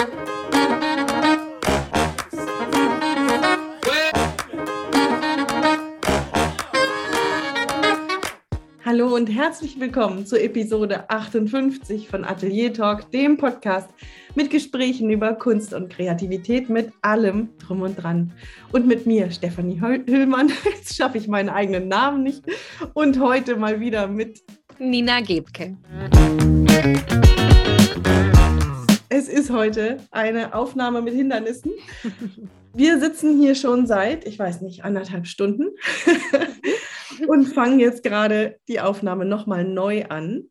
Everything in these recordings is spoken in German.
Hallo und herzlich willkommen zur Episode 58 von Atelier Talk, dem Podcast mit Gesprächen über Kunst und Kreativität mit allem drum und dran. Und mit mir, Stefanie Hüllmann, jetzt schaffe ich meinen eigenen Namen nicht, und heute mal wieder mit Nina Gebke. Es ist heute eine Aufnahme mit Hindernissen. Wir sitzen hier schon seit, ich weiß nicht, anderthalb Stunden und fangen jetzt gerade die Aufnahme nochmal neu an,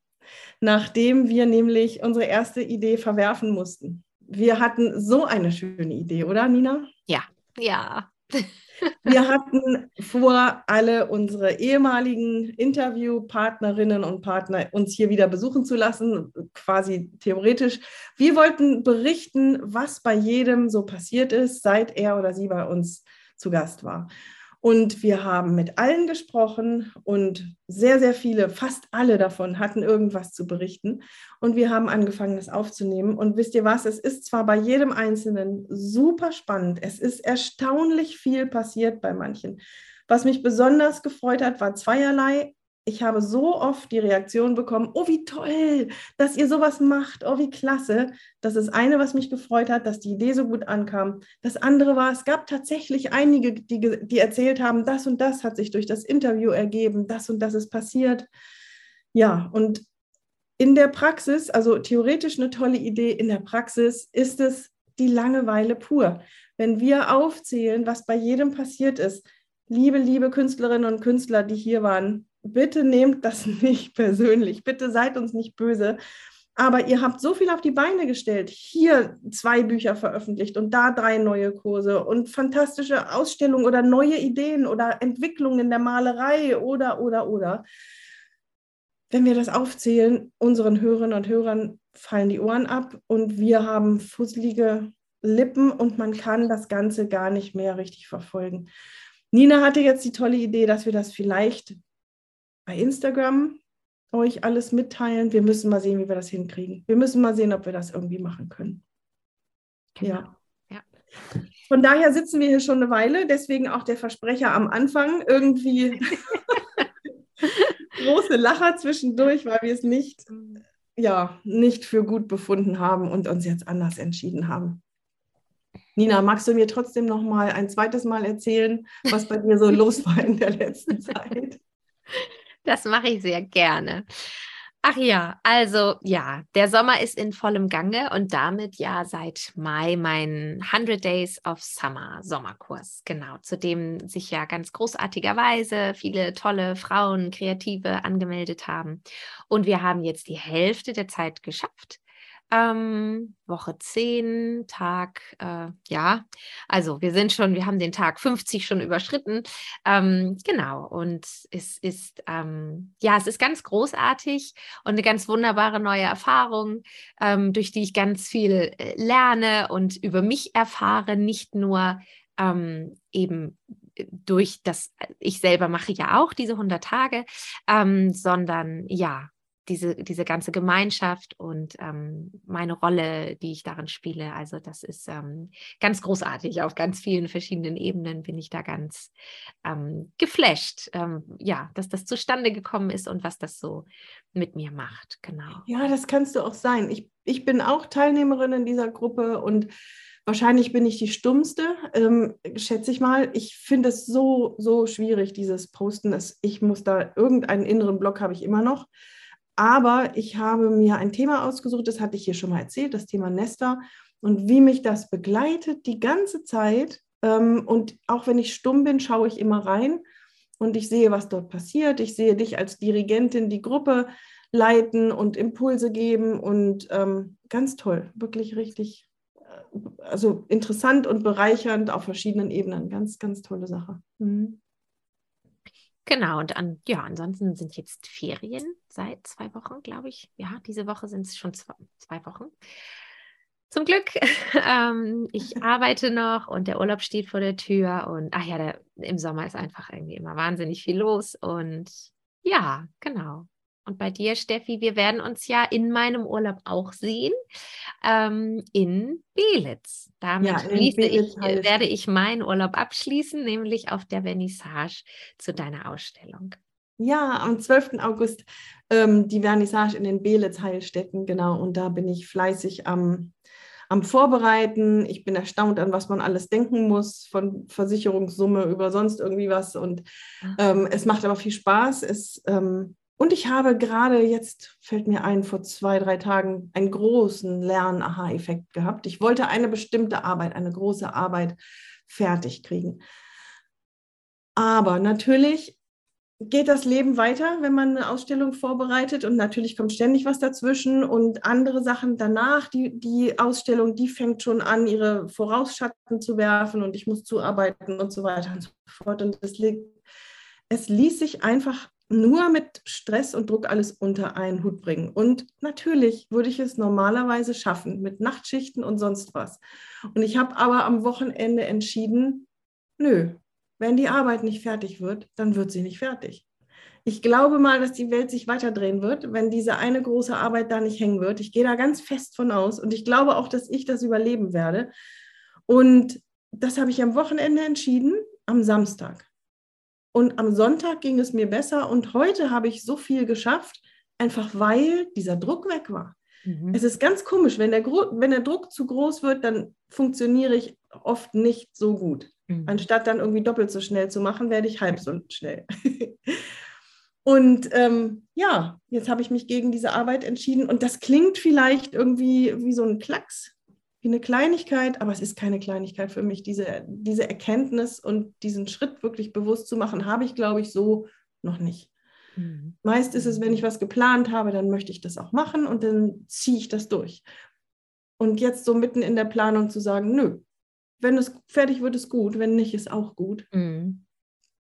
nachdem wir nämlich unsere erste Idee verwerfen mussten. Wir hatten so eine schöne Idee, oder Nina? Ja, ja. Wir hatten vor, alle unsere ehemaligen Interviewpartnerinnen und Partner uns hier wieder besuchen zu lassen, quasi theoretisch. Wir wollten berichten, was bei jedem so passiert ist, seit er oder sie bei uns zu Gast war. Und wir haben mit allen gesprochen und sehr, sehr viele, fast alle davon hatten irgendwas zu berichten. Und wir haben angefangen, das aufzunehmen. Und wisst ihr was? Es ist zwar bei jedem Einzelnen super spannend. Es ist erstaunlich viel passiert bei manchen. Was mich besonders gefreut hat, war zweierlei ich habe so oft die Reaktion bekommen, oh, wie toll, dass ihr sowas macht, oh, wie klasse. Das ist eine, was mich gefreut hat, dass die Idee so gut ankam. Das andere war, es gab tatsächlich einige, die, die erzählt haben, das und das hat sich durch das Interview ergeben, das und das ist passiert. Ja, und in der Praxis, also theoretisch eine tolle Idee, in der Praxis ist es die Langeweile pur. Wenn wir aufzählen, was bei jedem passiert ist, liebe, liebe Künstlerinnen und Künstler, die hier waren, bitte nehmt das nicht persönlich, bitte seid uns nicht böse. Aber ihr habt so viel auf die Beine gestellt. Hier zwei Bücher veröffentlicht und da drei neue Kurse und fantastische Ausstellungen oder neue Ideen oder Entwicklungen in der Malerei oder, oder, oder. Wenn wir das aufzählen, unseren Hörerinnen und Hörern fallen die Ohren ab und wir haben fusselige Lippen und man kann das Ganze gar nicht mehr richtig verfolgen. Nina hatte jetzt die tolle Idee, dass wir das vielleicht bei Instagram euch alles mitteilen. Wir müssen mal sehen, wie wir das hinkriegen. Wir müssen mal sehen, ob wir das irgendwie machen können. Genau. Ja. ja. Von daher sitzen wir hier schon eine Weile, deswegen auch der Versprecher am Anfang irgendwie große Lacher zwischendurch, weil wir es nicht, ja, nicht für gut befunden haben und uns jetzt anders entschieden haben. Nina, magst du mir trotzdem noch mal ein zweites Mal erzählen, was bei dir so los war in der letzten Zeit? Das mache ich sehr gerne. Ach ja, also ja, der Sommer ist in vollem Gange und damit ja seit Mai mein 100 Days of Summer Sommerkurs, genau, zu dem sich ja ganz großartigerweise viele tolle Frauen, Kreative angemeldet haben. Und wir haben jetzt die Hälfte der Zeit geschafft. Ähm, Woche 10, Tag, äh, ja, also wir sind schon, wir haben den Tag 50 schon überschritten. Ähm, genau, und es ist, ähm, ja, es ist ganz großartig und eine ganz wunderbare neue Erfahrung, ähm, durch die ich ganz viel äh, lerne und über mich erfahre, nicht nur ähm, eben durch das, ich selber mache ja auch diese 100 Tage, ähm, sondern ja, diese, diese ganze Gemeinschaft und ähm, meine Rolle, die ich darin spiele. Also das ist ähm, ganz großartig. Auf ganz vielen verschiedenen Ebenen bin ich da ganz ähm, geflasht, ähm, ja, dass das zustande gekommen ist und was das so mit mir macht. Genau. Ja, das kannst du auch sein. Ich, ich bin auch Teilnehmerin in dieser Gruppe und Wahrscheinlich bin ich die Stummste, ähm, schätze ich mal. Ich finde es so, so schwierig, dieses Posten. Ich muss da irgendeinen inneren Block habe ich immer noch. Aber ich habe mir ein Thema ausgesucht, das hatte ich hier schon mal erzählt, das Thema Nester und wie mich das begleitet die ganze Zeit. Ähm, und auch wenn ich stumm bin, schaue ich immer rein und ich sehe, was dort passiert. Ich sehe dich als Dirigentin die Gruppe leiten und Impulse geben und ähm, ganz toll, wirklich richtig, äh, also interessant und bereichernd auf verschiedenen Ebenen. Ganz, ganz tolle Sache. Mhm. Genau, und an, ja, ansonsten sind jetzt Ferien seit zwei Wochen, glaube ich. Ja, diese Woche sind es schon zwei, zwei Wochen. Zum Glück. ähm, ich arbeite noch und der Urlaub steht vor der Tür. Und ach ja, der, im Sommer ist einfach irgendwie immer wahnsinnig viel los. Und ja, genau. Und bei dir, Steffi, wir werden uns ja in meinem Urlaub auch sehen, ähm, in Belitz. Damit ja, schließe ich, werde ich meinen Urlaub abschließen, nämlich auf der Vernissage zu deiner Ausstellung. Ja, am 12. August ähm, die Vernissage in den Belitz-Heilstätten, genau. Und da bin ich fleißig am, am Vorbereiten. Ich bin erstaunt, an was man alles denken muss, von Versicherungssumme über sonst irgendwie was. Und ah. ähm, es macht aber viel Spaß. Es, ähm, und ich habe gerade jetzt, fällt mir ein, vor zwei, drei Tagen einen großen Lern-Aha-Effekt gehabt. Ich wollte eine bestimmte Arbeit, eine große Arbeit fertig kriegen. Aber natürlich geht das Leben weiter, wenn man eine Ausstellung vorbereitet und natürlich kommt ständig was dazwischen und andere Sachen danach. Die, die Ausstellung, die fängt schon an, ihre Vorausschatten zu werfen und ich muss zuarbeiten und so weiter und so fort. Und es, es ließ sich einfach nur mit Stress und Druck alles unter einen Hut bringen. Und natürlich würde ich es normalerweise schaffen mit Nachtschichten und sonst was. Und ich habe aber am Wochenende entschieden, nö, wenn die Arbeit nicht fertig wird, dann wird sie nicht fertig. Ich glaube mal, dass die Welt sich weiterdrehen wird, wenn diese eine große Arbeit da nicht hängen wird. Ich gehe da ganz fest von aus und ich glaube auch, dass ich das überleben werde. Und das habe ich am Wochenende entschieden, am Samstag. Und am Sonntag ging es mir besser und heute habe ich so viel geschafft, einfach weil dieser Druck weg war. Mhm. Es ist ganz komisch, wenn der, wenn der Druck zu groß wird, dann funktioniere ich oft nicht so gut. Mhm. Anstatt dann irgendwie doppelt so schnell zu machen, werde ich halb so schnell. und ähm, ja, jetzt habe ich mich gegen diese Arbeit entschieden und das klingt vielleicht irgendwie wie so ein Klacks, wie eine Kleinigkeit, aber es ist keine Kleinigkeit für mich. Diese, diese Erkenntnis und diesen Schritt wirklich bewusst zu machen, habe ich, glaube ich, so noch nicht. Mhm. Meist ist es, wenn ich was geplant habe, dann möchte ich das auch machen und dann ziehe ich das durch. Und jetzt so mitten in der Planung zu sagen, nö, wenn es fertig wird, ist gut, wenn nicht, ist auch gut. Mhm.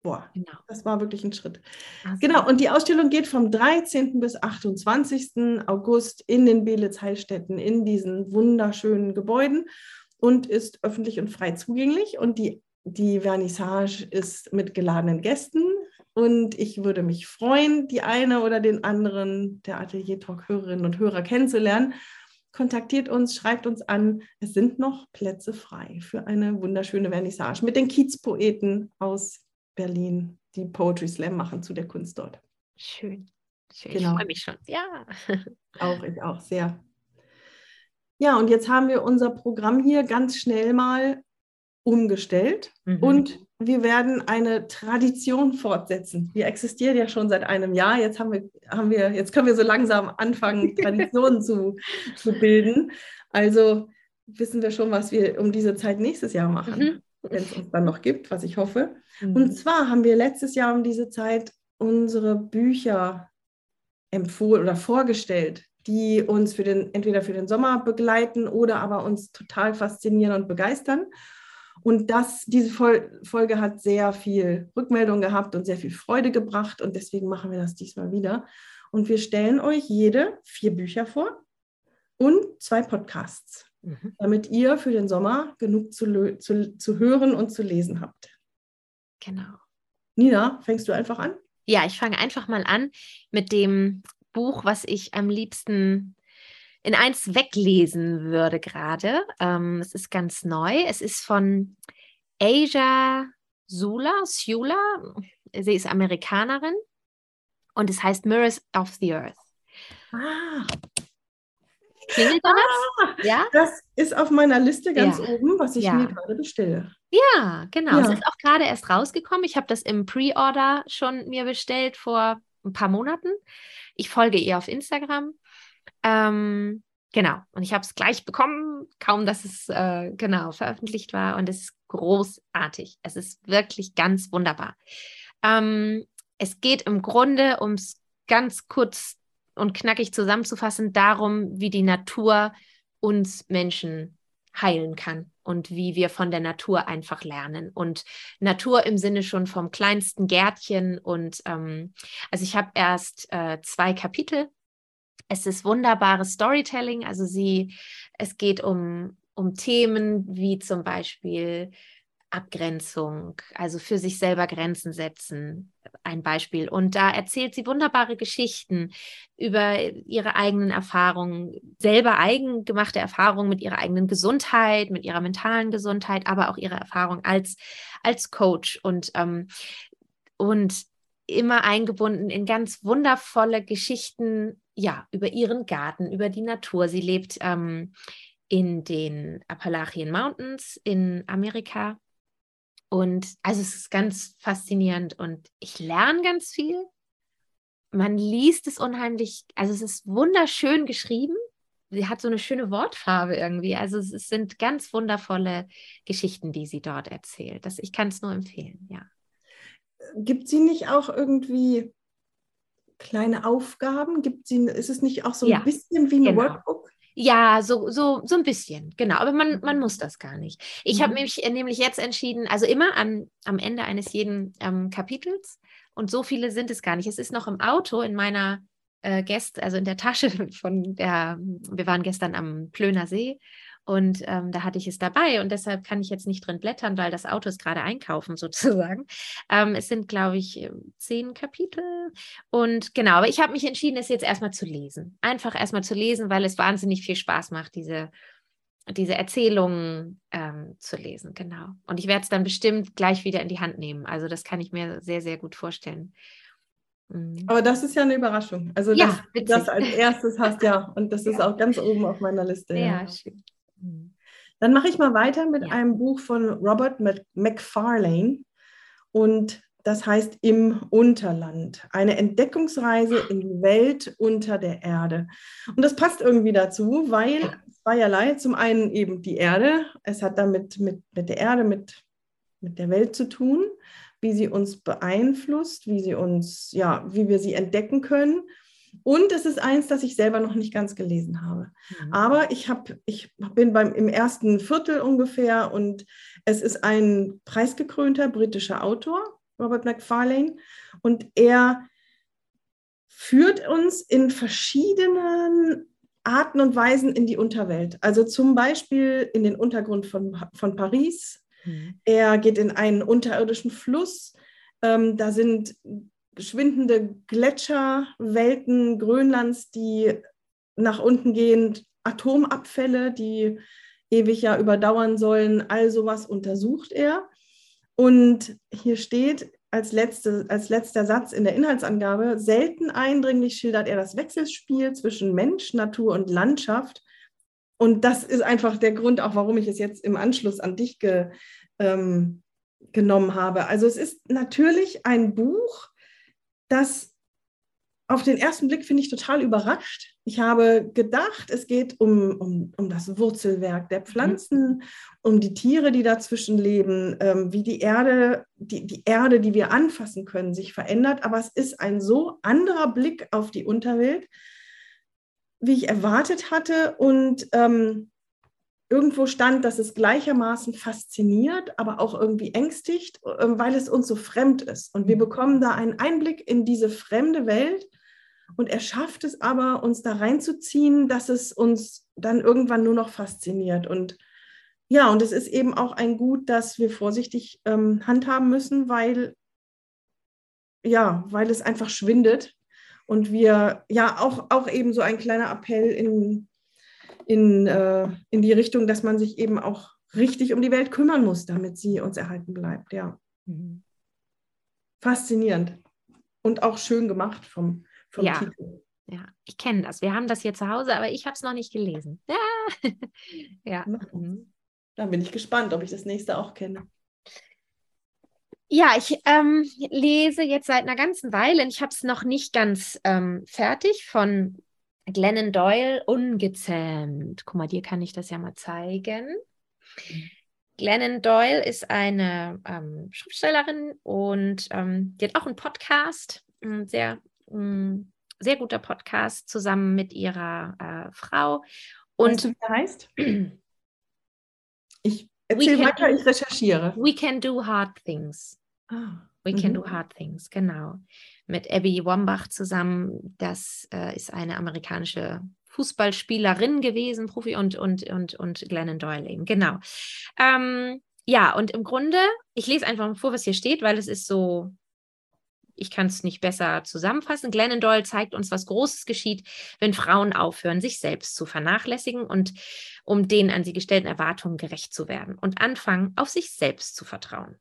Boah, genau. das war wirklich ein Schritt. Also. Genau, und die Ausstellung geht vom 13. bis 28. August in den Belitz-Heilstätten, in diesen wunderschönen Gebäuden und ist öffentlich und frei zugänglich. Und die, die Vernissage ist mit geladenen Gästen. Und ich würde mich freuen, die eine oder den anderen der Atelier Talk-Hörerinnen und Hörer kennenzulernen kontaktiert uns, schreibt uns an. Es sind noch Plätze frei für eine wunderschöne Vernissage mit den Kiezpoeten aus Berlin, die Poetry Slam machen zu der Kunst dort. Schön. Schön. Genau. Ich freue mich schon. Ja. Auch, ich auch sehr. Ja, und jetzt haben wir unser Programm hier ganz schnell mal umgestellt mhm. und wir werden eine Tradition fortsetzen. Wir existieren ja schon seit einem Jahr. Jetzt haben wir, haben wir, jetzt können wir so langsam anfangen, Traditionen zu, zu bilden. Also wissen wir schon, was wir um diese Zeit nächstes Jahr machen, mhm. Wenn es uns dann noch gibt, was ich hoffe. Mhm. Und zwar haben wir letztes Jahr um diese Zeit unsere Bücher empfohlen oder vorgestellt, die uns für den, entweder für den Sommer begleiten oder aber uns total faszinieren und begeistern. Und das, diese Folge hat sehr viel Rückmeldung gehabt und sehr viel Freude gebracht. Und deswegen machen wir das diesmal wieder. Und wir stellen euch jede vier Bücher vor und zwei Podcasts, mhm. damit ihr für den Sommer genug zu, zu, zu hören und zu lesen habt. Genau. Nina, fängst du einfach an? Ja, ich fange einfach mal an mit dem Buch, was ich am liebsten in eins weglesen würde gerade. Ähm, es ist ganz neu. Es ist von Asia Sula, Sula. Sie ist Amerikanerin und es heißt Mirrors of the Earth. Ah. Klingelt da ah, das? Ja? Das ist auf meiner Liste ganz ja. oben, was ich ja. mir gerade bestelle. Ja, genau. Es ist auch gerade erst rausgekommen. Ich habe das im Pre-Order schon mir bestellt vor ein paar Monaten. Ich folge ihr auf Instagram ähm, genau, und ich habe es gleich bekommen, kaum dass es äh, genau veröffentlicht war. Und es ist großartig. Es ist wirklich ganz wunderbar. Ähm, es geht im Grunde, um es ganz kurz und knackig zusammenzufassen, darum, wie die Natur uns Menschen heilen kann und wie wir von der Natur einfach lernen. Und Natur im Sinne schon vom kleinsten Gärtchen. Und ähm, also ich habe erst äh, zwei Kapitel es ist wunderbares Storytelling. Also sie, es geht um, um Themen wie zum Beispiel Abgrenzung, also für sich selber Grenzen setzen, ein Beispiel. Und da erzählt sie wunderbare Geschichten über ihre eigenen Erfahrungen, selber eigengemachte Erfahrungen mit ihrer eigenen Gesundheit, mit ihrer mentalen Gesundheit, aber auch ihre Erfahrung als, als Coach und, ähm, und immer eingebunden in ganz wundervolle Geschichten, ja, über ihren Garten, über die Natur. Sie lebt ähm, in den Appalachian Mountains in Amerika und also es ist ganz faszinierend und ich lerne ganz viel. Man liest es unheimlich, also es ist wunderschön geschrieben. Sie hat so eine schöne Wortfarbe irgendwie. Also es sind ganz wundervolle Geschichten, die sie dort erzählt. Das, ich kann es nur empfehlen, ja. Gibt sie nicht auch irgendwie kleine Aufgaben? Gibt sie, ist es nicht auch so ein ja, bisschen wie ein genau. Workbook? Ja, so, so, so ein bisschen, genau. Aber man, man muss das gar nicht. Ich mhm. habe mich nämlich jetzt entschieden, also immer am, am Ende eines jeden ähm, Kapitels, und so viele sind es gar nicht. Es ist noch im Auto in meiner äh, Gäste, also in der Tasche von der, wir waren gestern am Plöner See und ähm, da hatte ich es dabei und deshalb kann ich jetzt nicht drin blättern, weil das Auto ist gerade einkaufen sozusagen. Ähm, es sind, glaube ich, ähm, zehn Kapitel. Und genau, aber ich habe mich entschieden, es jetzt erstmal zu lesen. Einfach erstmal zu lesen, weil es wahnsinnig viel Spaß macht, diese, diese Erzählungen ähm, zu lesen. Genau. Und ich werde es dann bestimmt gleich wieder in die Hand nehmen. Also das kann ich mir sehr, sehr gut vorstellen. Mhm. Aber das ist ja eine Überraschung. Also, ja, das, das als erstes hast ja, und das ist auch ganz oben auf meiner Liste. Ja, ja. schön. Dann mache ich mal weiter mit ja. einem Buch von Robert McFarlane und das heißt Im Unterland, eine Entdeckungsreise in die Welt unter der Erde. Und das passt irgendwie dazu, weil zweierlei, zum einen eben die Erde, es hat damit mit, mit der Erde, mit, mit der Welt zu tun, wie sie uns beeinflusst, wie sie uns, ja, wie wir sie entdecken können und es ist eins, das ich selber noch nicht ganz gelesen habe. Mhm. Aber ich, hab, ich bin beim, im ersten Viertel ungefähr und es ist ein preisgekrönter britischer Autor, Robert McFarlane, und er führt uns in verschiedenen Arten und Weisen in die Unterwelt. Also zum Beispiel in den Untergrund von, von Paris. Mhm. Er geht in einen unterirdischen Fluss. Ähm, da sind schwindende Gletscherwelten Grönlands, die nach unten gehen, Atomabfälle, die ewig ja überdauern sollen, all sowas untersucht er. Und hier steht als, letzte, als letzter Satz in der Inhaltsangabe, selten eindringlich schildert er das Wechselspiel zwischen Mensch, Natur und Landschaft. Und das ist einfach der Grund, auch warum ich es jetzt im Anschluss an dich ge, ähm, genommen habe. Also es ist natürlich ein Buch, das auf den ersten Blick finde ich total überrascht. Ich habe gedacht, es geht um, um, um das Wurzelwerk der Pflanzen, mhm. um die Tiere, die dazwischen leben, ähm, wie die Erde, die, die Erde, die wir anfassen können, sich verändert. Aber es ist ein so anderer Blick auf die Unterwelt, wie ich erwartet hatte. Und ähm, irgendwo stand, dass es gleichermaßen fasziniert, aber auch irgendwie ängstigt, ähm, weil es uns so fremd ist. Und wir mhm. bekommen da einen Einblick in diese fremde Welt. Und er schafft es aber, uns da reinzuziehen, dass es uns dann irgendwann nur noch fasziniert. Und ja, und es ist eben auch ein Gut, das wir vorsichtig ähm, handhaben müssen, weil, ja, weil es einfach schwindet. Und wir, ja, auch, auch eben so ein kleiner Appell in, in, äh, in die Richtung, dass man sich eben auch richtig um die Welt kümmern muss, damit sie uns erhalten bleibt. Ja. Mhm. Faszinierend und auch schön gemacht vom, vom ja. Titel. Ja, ich kenne das. Wir haben das hier zu Hause, aber ich habe es noch nicht gelesen. Ja. ja. Mhm. Dann bin ich gespannt, ob ich das nächste auch kenne. Ja, ich ähm, lese jetzt seit einer ganzen Weile, ich habe es noch nicht ganz ähm, fertig, von Glennon Doyle ungezähmt. Guck mal, dir kann ich das ja mal zeigen. Glennon Doyle ist eine ähm, Schriftstellerin und ähm, die hat auch einen Podcast, ein sehr, ein sehr guter Podcast zusammen mit ihrer äh, Frau. Und weißt du, wie er heißt? Ich erzähle weiter, ich recherchiere. We can do hard things. Ah. We Can mhm. Do Hard Things, genau. Mit Abby Wambach zusammen. Das äh, ist eine amerikanische Fußballspielerin gewesen, Profi und, und, und, und Glennon Doyle eben, genau. Ähm, ja, und im Grunde, ich lese einfach mal vor, was hier steht, weil es ist so, ich kann es nicht besser zusammenfassen. Glennon Doyle zeigt uns, was Großes geschieht, wenn Frauen aufhören, sich selbst zu vernachlässigen und um den an sie gestellten Erwartungen gerecht zu werden und anfangen, auf sich selbst zu vertrauen.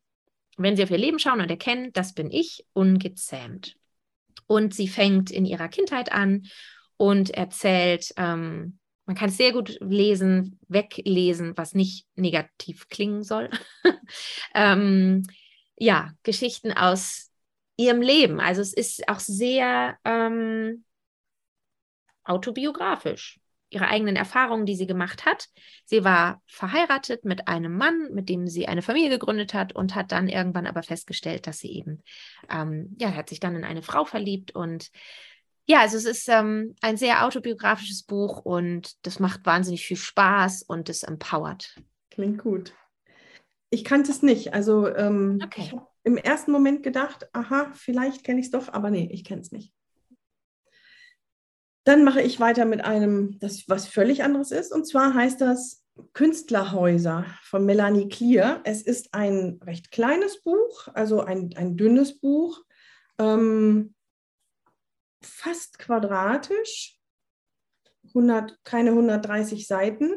Wenn sie auf ihr Leben schauen und erkennen, das bin ich, ungezähmt. Und sie fängt in ihrer Kindheit an und erzählt, ähm, man kann es sehr gut lesen, weglesen, was nicht negativ klingen soll. ähm, ja, Geschichten aus ihrem Leben. Also es ist auch sehr ähm, autobiografisch. Ihre eigenen Erfahrungen, die sie gemacht hat. Sie war verheiratet mit einem Mann, mit dem sie eine Familie gegründet hat und hat dann irgendwann aber festgestellt, dass sie eben, ähm, ja, hat sich dann in eine Frau verliebt und ja, also es ist ähm, ein sehr autobiografisches Buch und das macht wahnsinnig viel Spaß und es empowert. Klingt gut. Ich kannte es nicht. Also ähm, okay. ich habe im ersten Moment gedacht, aha, vielleicht kenne ich es doch, aber nee, ich kenne es nicht. Dann mache ich weiter mit einem, das was völlig anderes ist. Und zwar heißt das Künstlerhäuser von Melanie Clear. Es ist ein recht kleines Buch, also ein, ein dünnes Buch. Ähm, fast quadratisch, 100, keine 130 Seiten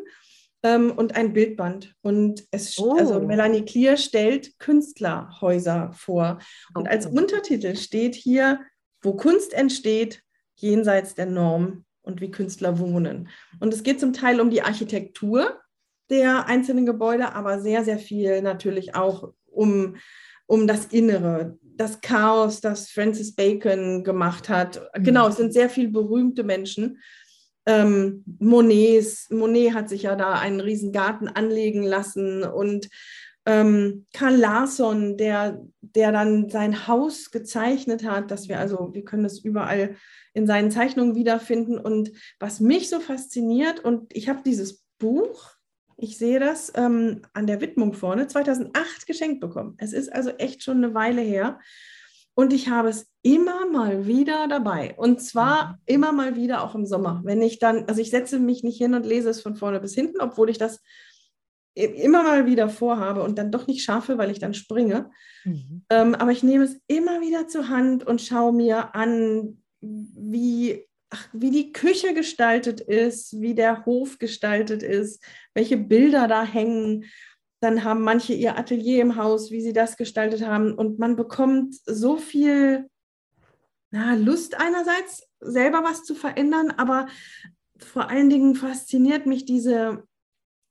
ähm, und ein Bildband. Und es, oh. also Melanie Clear stellt Künstlerhäuser vor. Und als Untertitel steht hier, wo Kunst entsteht, jenseits der Norm und wie Künstler wohnen. Und es geht zum Teil um die Architektur der einzelnen Gebäude, aber sehr, sehr viel natürlich auch um um das Innere, das Chaos, das Francis Bacon gemacht hat. Mhm. Genau, es sind sehr viele berühmte Menschen. Ähm, Monets, Monet hat sich ja da einen riesen Garten anlegen lassen und ähm, Karl Larsson, der, der dann sein Haus gezeichnet hat, dass wir also, wir können das überall in seinen Zeichnungen wiederfinden. Und was mich so fasziniert, und ich habe dieses Buch ich sehe das ähm, an der Widmung vorne, 2008 geschenkt bekommen. Es ist also echt schon eine Weile her. Und ich habe es immer mal wieder dabei. Und zwar mhm. immer mal wieder auch im Sommer. Wenn ich dann, also ich setze mich nicht hin und lese es von vorne bis hinten, obwohl ich das immer mal wieder vorhabe und dann doch nicht schaffe, weil ich dann springe. Mhm. Ähm, aber ich nehme es immer wieder zur Hand und schaue mir an, wie ach, wie die Küche gestaltet ist, wie der Hof gestaltet ist, welche Bilder da hängen. Dann haben manche ihr Atelier im Haus, wie sie das gestaltet haben. Und man bekommt so viel na, Lust einerseits, selber was zu verändern, aber vor allen Dingen fasziniert mich diese,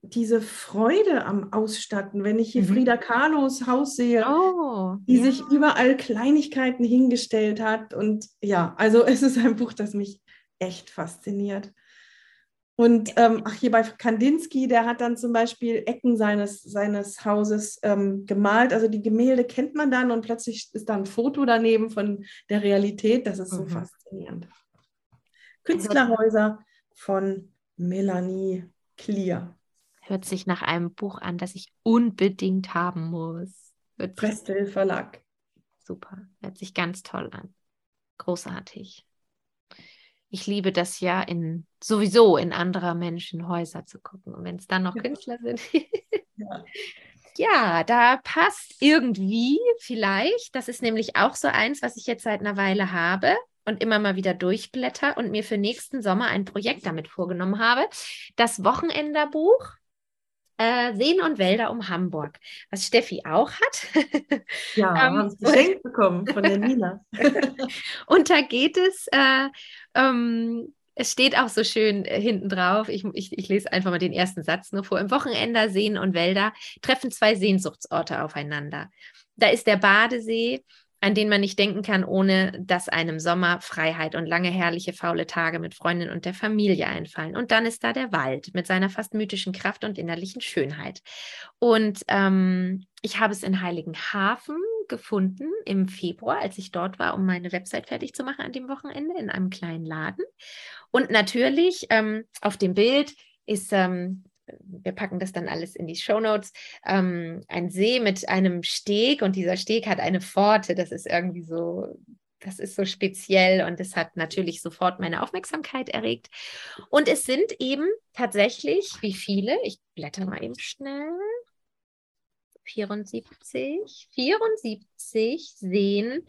diese Freude am Ausstatten, wenn ich hier mhm. Frida Kahlos Haus sehe, oh, die ja. sich überall Kleinigkeiten hingestellt hat. Und ja, also es ist ein Buch, das mich echt fasziniert. Und ähm, ach, hier bei Kandinsky, der hat dann zum Beispiel Ecken seines, seines Hauses ähm, gemalt. Also die Gemälde kennt man dann und plötzlich ist da ein Foto daneben von der Realität. Das ist so mhm. faszinierend. Künstlerhäuser von Melanie Clear. Hört sich nach einem Buch an, das ich unbedingt haben muss. Prestel Verlag. Super, hört sich ganz toll an. Großartig ich liebe das ja in sowieso in anderer Menschen Häuser zu gucken. Und wenn es dann noch ja. Künstler sind. ja. ja, da passt irgendwie vielleicht, das ist nämlich auch so eins, was ich jetzt seit einer Weile habe und immer mal wieder durchblätter und mir für nächsten Sommer ein Projekt damit vorgenommen habe. Das Wochenenderbuch äh, Seen und Wälder um Hamburg, was Steffi auch hat. Ja, ähm, haben sie geschenkt bekommen von der Nina. und da geht es, äh, ähm, es steht auch so schön äh, hinten drauf, ich, ich, ich, lese einfach mal den ersten Satz nur vor. Im Wochenende Seen und Wälder treffen zwei Sehnsuchtsorte aufeinander. Da ist der Badesee an den man nicht denken kann, ohne dass einem Sommer Freiheit und lange herrliche faule Tage mit Freundin und der Familie einfallen. Und dann ist da der Wald mit seiner fast mythischen Kraft und innerlichen Schönheit. Und ähm, ich habe es in Heiligenhafen gefunden im Februar, als ich dort war, um meine Website fertig zu machen an dem Wochenende in einem kleinen Laden. Und natürlich ähm, auf dem Bild ist ähm, wir packen das dann alles in die Show Notes, ähm, ein See mit einem Steg und dieser Steg hat eine Pforte. Das ist irgendwie so, das ist so speziell und es hat natürlich sofort meine Aufmerksamkeit erregt. Und es sind eben tatsächlich, wie viele, ich blätter mal eben schnell. 74, 74 Seen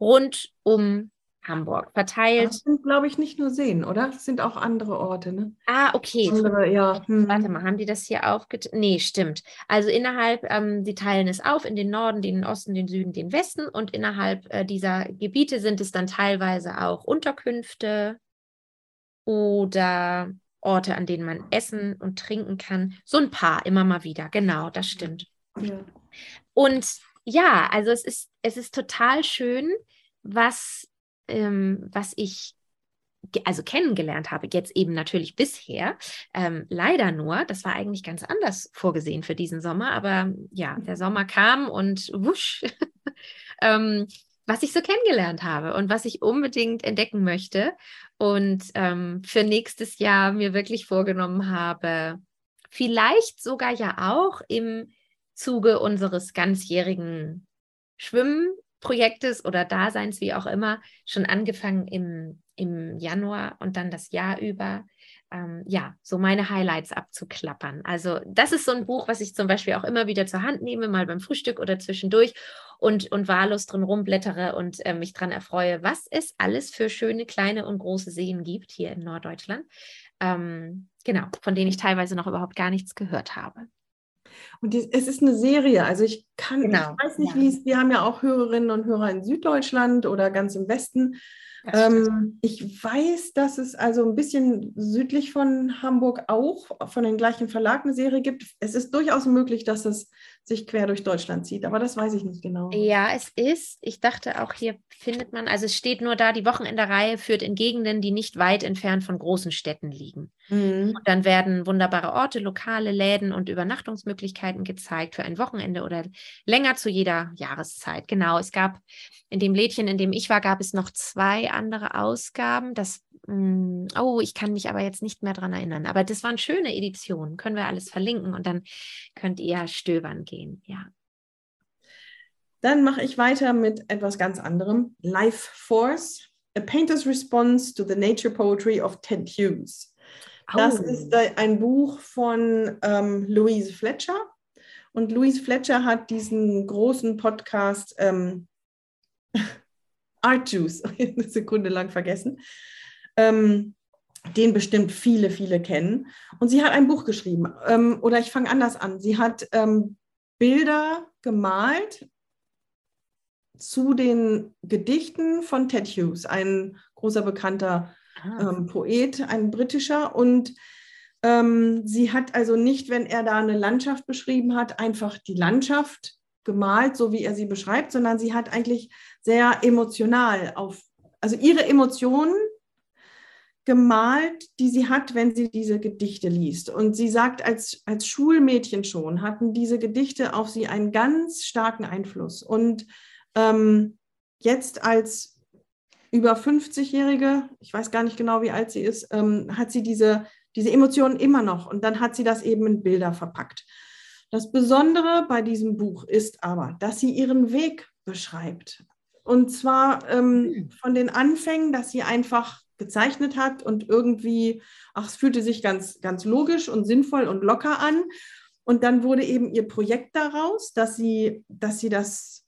rund um Hamburg verteilt. Das sind, glaube ich, nicht nur Seen, oder? Das sind auch andere Orte, ne? Ah, okay. Andere, ja. Hm. Warte mal, haben die das hier aufgeteilt? Nee, stimmt. Also innerhalb, ähm, sie teilen es auf in den Norden, den Osten, den Süden, den Westen und innerhalb äh, dieser Gebiete sind es dann teilweise auch Unterkünfte oder Orte, an denen man essen und trinken kann. So ein paar, immer mal wieder. Genau, das stimmt. Ja. Und ja, also es ist, es ist total schön, was ähm, was ich also kennengelernt habe, jetzt eben natürlich bisher, ähm, leider nur, das war eigentlich ganz anders vorgesehen für diesen Sommer, aber ja, der Sommer kam und wusch, ähm, was ich so kennengelernt habe und was ich unbedingt entdecken möchte und ähm, für nächstes Jahr mir wirklich vorgenommen habe, vielleicht sogar ja auch im Zuge unseres ganzjährigen Schwimmen Projektes oder Daseins, wie auch immer, schon angefangen im, im Januar und dann das Jahr über. Ähm, ja, so meine Highlights abzuklappern. Also das ist so ein Buch, was ich zum Beispiel auch immer wieder zur Hand nehme, mal beim Frühstück oder zwischendurch und, und wahllos drin rumblättere und äh, mich daran erfreue, was es alles für schöne kleine und große Seen gibt hier in Norddeutschland. Ähm, genau, von denen ich teilweise noch überhaupt gar nichts gehört habe. Und die, es ist eine Serie. Also ich kann, genau. ich weiß nicht, ja. wie es, wir haben ja auch Hörerinnen und Hörer in Süddeutschland oder ganz im Westen. Ähm, ich weiß, dass es also ein bisschen südlich von Hamburg auch von den gleichen Verlag eine Serie gibt. Es ist durchaus möglich, dass es sich quer durch Deutschland zieht, aber das weiß ich nicht genau. Ja, es ist. Ich dachte auch, hier findet man, also es steht nur da, die Wochenendereihe führt in Gegenden, die nicht weit entfernt von großen Städten liegen. Mhm. Und dann werden wunderbare Orte, lokale Läden und Übernachtungsmöglichkeiten gezeigt für ein Wochenende oder länger zu jeder Jahreszeit. Genau, es gab in dem Lädchen, in dem ich war, gab es noch zwei andere Ausgaben. Das, mh, mm, oh, ich kann mich aber jetzt nicht mehr daran erinnern. Aber das waren schöne Editionen. Können wir alles verlinken und dann könnt ihr stöbern gehen. Ja. Dann mache ich weiter mit etwas ganz anderem. Life Force, A Painter's Response to the Nature Poetry of Ted Hughes. Das ist ein Buch von ähm, Louise Fletcher. Und Louise Fletcher hat diesen großen Podcast ähm, Art Juice, eine Sekunde lang vergessen, ähm, den bestimmt viele, viele kennen. Und sie hat ein Buch geschrieben. Ähm, oder ich fange anders an. Sie hat ähm, Bilder gemalt zu den Gedichten von Ted Hughes, ein großer bekannter. Ähm, Poet, ein britischer. Und ähm, sie hat also nicht, wenn er da eine Landschaft beschrieben hat, einfach die Landschaft gemalt, so wie er sie beschreibt, sondern sie hat eigentlich sehr emotional auf, also ihre Emotionen gemalt, die sie hat, wenn sie diese Gedichte liest. Und sie sagt, als, als Schulmädchen schon hatten diese Gedichte auf sie einen ganz starken Einfluss. Und ähm, jetzt als über 50-Jährige, ich weiß gar nicht genau, wie alt sie ist, ähm, hat sie diese, diese Emotionen immer noch. Und dann hat sie das eben in Bilder verpackt. Das Besondere bei diesem Buch ist aber, dass sie ihren Weg beschreibt. Und zwar ähm, hm. von den Anfängen, dass sie einfach gezeichnet hat und irgendwie, ach, es fühlte sich ganz, ganz logisch und sinnvoll und locker an. Und dann wurde eben ihr Projekt daraus, dass sie, dass sie das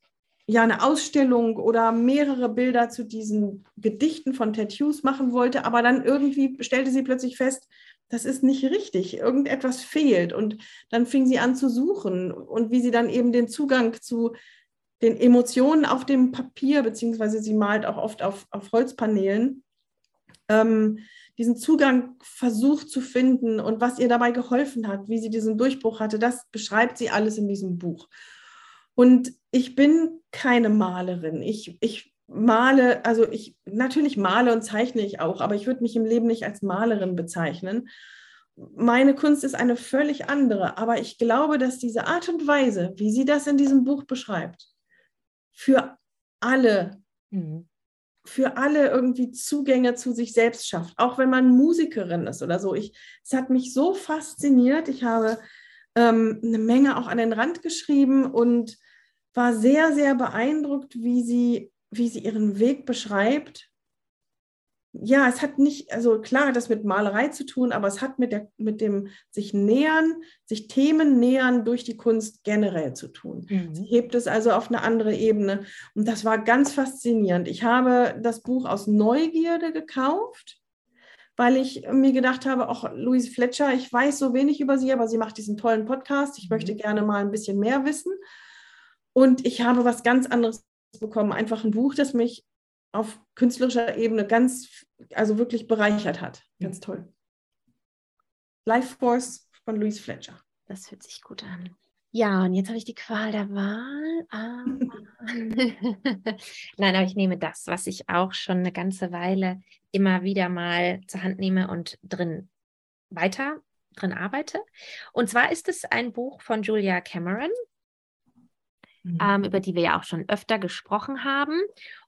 ja eine Ausstellung oder mehrere Bilder zu diesen Gedichten von Hughes machen wollte, aber dann irgendwie stellte sie plötzlich fest, das ist nicht richtig, irgendetwas fehlt. Und dann fing sie an zu suchen und wie sie dann eben den Zugang zu den Emotionen auf dem Papier, beziehungsweise sie malt auch oft auf, auf Holzpaneelen, ähm, diesen Zugang versucht zu finden und was ihr dabei geholfen hat, wie sie diesen Durchbruch hatte, das beschreibt sie alles in diesem Buch. Und ich bin keine Malerin. Ich, ich male, also ich natürlich male und zeichne ich auch, aber ich würde mich im Leben nicht als Malerin bezeichnen. Meine Kunst ist eine völlig andere, aber ich glaube, dass diese Art und Weise, wie sie das in diesem Buch beschreibt, für alle mhm für alle irgendwie Zugänge zu sich selbst schafft, auch wenn man Musikerin ist oder so. Ich, es hat mich so fasziniert. Ich habe ähm, eine Menge auch an den Rand geschrieben und war sehr, sehr beeindruckt, wie sie, wie sie ihren Weg beschreibt, ja, es hat nicht, also klar, das mit Malerei zu tun, aber es hat mit, der, mit dem sich nähern, sich Themen nähern durch die Kunst generell zu tun. Mhm. Sie hebt es also auf eine andere Ebene. Und das war ganz faszinierend. Ich habe das Buch aus Neugierde gekauft, weil ich mir gedacht habe, auch Louise Fletcher, ich weiß so wenig über sie, aber sie macht diesen tollen Podcast. Ich mhm. möchte gerne mal ein bisschen mehr wissen. Und ich habe was ganz anderes bekommen, einfach ein Buch, das mich auf künstlerischer Ebene ganz, also wirklich bereichert hat. Ganz toll. Life Force von Louise Fletcher. Das hört sich gut an. Ja, und jetzt habe ich die Qual der Wahl. Ah. Nein, aber ich nehme das, was ich auch schon eine ganze Weile immer wieder mal zur Hand nehme und drin weiter drin arbeite. Und zwar ist es ein Buch von Julia Cameron, mhm. ähm, über die wir ja auch schon öfter gesprochen haben.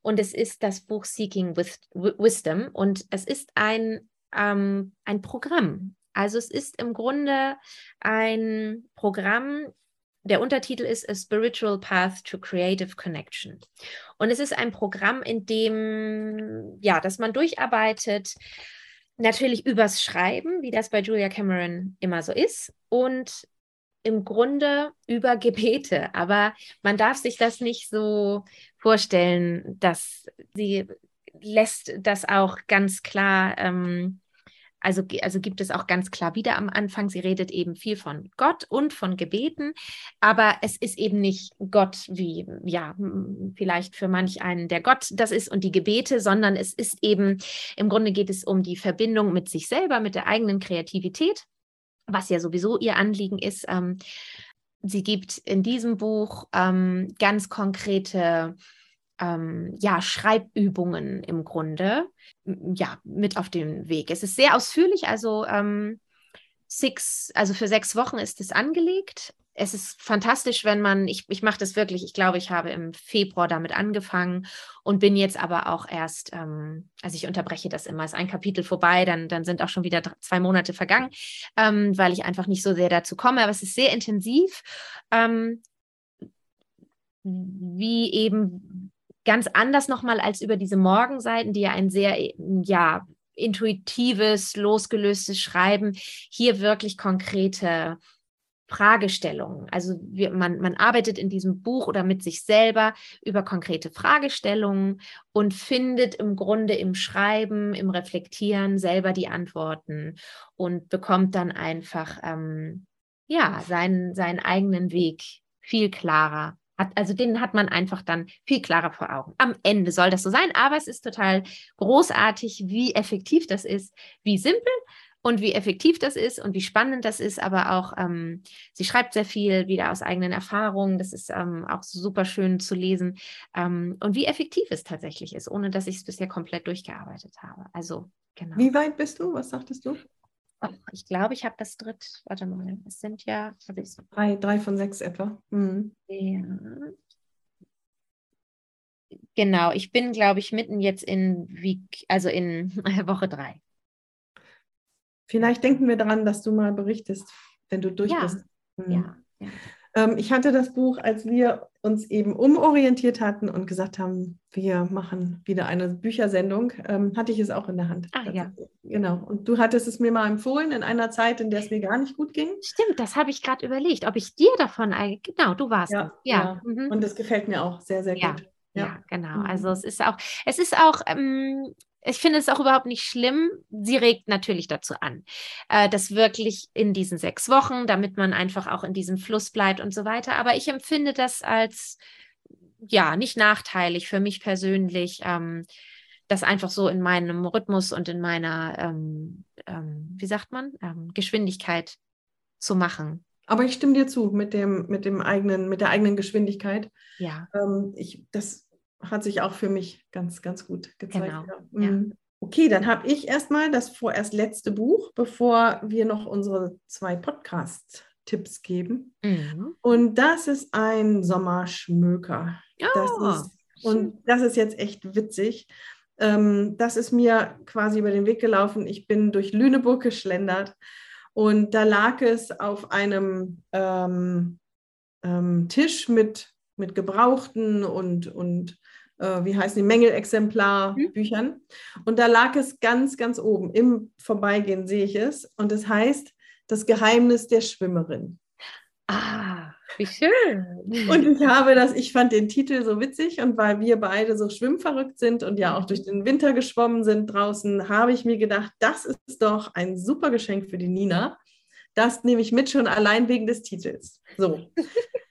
Und es ist das Buch Seeking Wisdom und es ist ein, ähm, ein Programm. Also es ist im Grunde ein Programm, der Untertitel ist A Spiritual Path to Creative Connection. Und es ist ein Programm, in dem, ja, dass man durcharbeitet, natürlich übers Schreiben, wie das bei Julia Cameron immer so ist, und im Grunde über Gebete. Aber man darf sich das nicht so vorstellen, dass sie lässt das auch ganz klar. Ähm, also, also gibt es auch ganz klar wieder am Anfang, sie redet eben viel von Gott und von Gebeten, aber es ist eben nicht Gott wie, ja, vielleicht für manch einen der Gott das ist und die Gebete, sondern es ist eben, im Grunde geht es um die Verbindung mit sich selber, mit der eigenen Kreativität was ja sowieso ihr Anliegen ist. Ähm, sie gibt in diesem Buch ähm, ganz konkrete ähm, ja, Schreibübungen im Grunde ja, mit auf den Weg. Es ist sehr ausführlich, also ähm, six, also für sechs Wochen ist es angelegt es ist fantastisch, wenn man, ich, ich mache das wirklich, ich glaube, ich habe im Februar damit angefangen und bin jetzt aber auch erst, ähm, also ich unterbreche das immer, ist ein Kapitel vorbei, dann, dann sind auch schon wieder zwei Monate vergangen, ähm, weil ich einfach nicht so sehr dazu komme, aber es ist sehr intensiv, ähm, wie eben ganz anders nochmal als über diese Morgenseiten, die ja ein sehr, ja, intuitives, losgelöstes Schreiben, hier wirklich konkrete Fragestellungen. Also wir, man, man arbeitet in diesem Buch oder mit sich selber über konkrete Fragestellungen und findet im Grunde im Schreiben, im Reflektieren selber die Antworten und bekommt dann einfach ähm, ja seinen, seinen eigenen Weg viel klarer. Hat, also den hat man einfach dann viel klarer vor Augen. Am Ende soll das so sein, aber es ist total großartig, wie effektiv das ist, wie simpel und wie effektiv das ist und wie spannend das ist, aber auch, ähm, sie schreibt sehr viel wieder aus eigenen Erfahrungen, das ist ähm, auch super schön zu lesen ähm, und wie effektiv es tatsächlich ist, ohne dass ich es bisher komplett durchgearbeitet habe. Also, genau. Wie weit bist du? Was sagtest du? Oh, ich glaube, ich habe das dritt, warte mal, es sind ja, drei, drei von sechs etwa. Mhm. Ja. Genau, ich bin, glaube ich, mitten jetzt in Week, also in Woche drei. Vielleicht denken wir daran, dass du mal berichtest, wenn du durch ja. bist. Mhm. Ja. ja. Ähm, ich hatte das Buch, als wir uns eben umorientiert hatten und gesagt haben, wir machen wieder eine Büchersendung, ähm, hatte ich es auch in der Hand. Ah, ja. Genau. Und du hattest es mir mal empfohlen in einer Zeit, in der es mir gar nicht gut ging. Stimmt, das habe ich gerade überlegt, ob ich dir davon, genau, du warst ja, Ja. ja. Mhm. Und es gefällt mir auch sehr, sehr gut. Ja, ja genau. Mhm. Also es ist auch, es ist auch, ähm, ich finde es auch überhaupt nicht schlimm. Sie regt natürlich dazu an, äh, dass wirklich in diesen sechs Wochen, damit man einfach auch in diesem Fluss bleibt und so weiter. Aber ich empfinde das als ja nicht nachteilig für mich persönlich, ähm, das einfach so in meinem Rhythmus und in meiner, ähm, ähm, wie sagt man, ähm, Geschwindigkeit zu machen. Aber ich stimme dir zu mit dem, mit dem eigenen, mit der eigenen Geschwindigkeit. Ja. Ähm, ich, das hat sich auch für mich ganz, ganz gut gezeigt. Genau. Ja. Mhm. Okay, dann habe ich erstmal das vorerst letzte Buch, bevor wir noch unsere zwei Podcast-Tipps geben. Mhm. Und das ist ein Sommerschmöker. Oh, das ist, und das ist jetzt echt witzig. Ähm, das ist mir quasi über den Weg gelaufen. Ich bin durch Lüneburg geschlendert und da lag es auf einem ähm, ähm, Tisch mit, mit Gebrauchten und, und äh, wie heißen die, Mängelexemplar-Büchern. Mhm. Und da lag es ganz, ganz oben. Im Vorbeigehen sehe ich es. Und es heißt Das Geheimnis der Schwimmerin. Ah, wie schön. Und ich habe das, ich fand den Titel so witzig und weil wir beide so schwimmverrückt sind und ja auch durch den Winter geschwommen sind draußen, habe ich mir gedacht, das ist doch ein super Geschenk für die Nina. Das nehme ich mit schon allein wegen des Titels. So.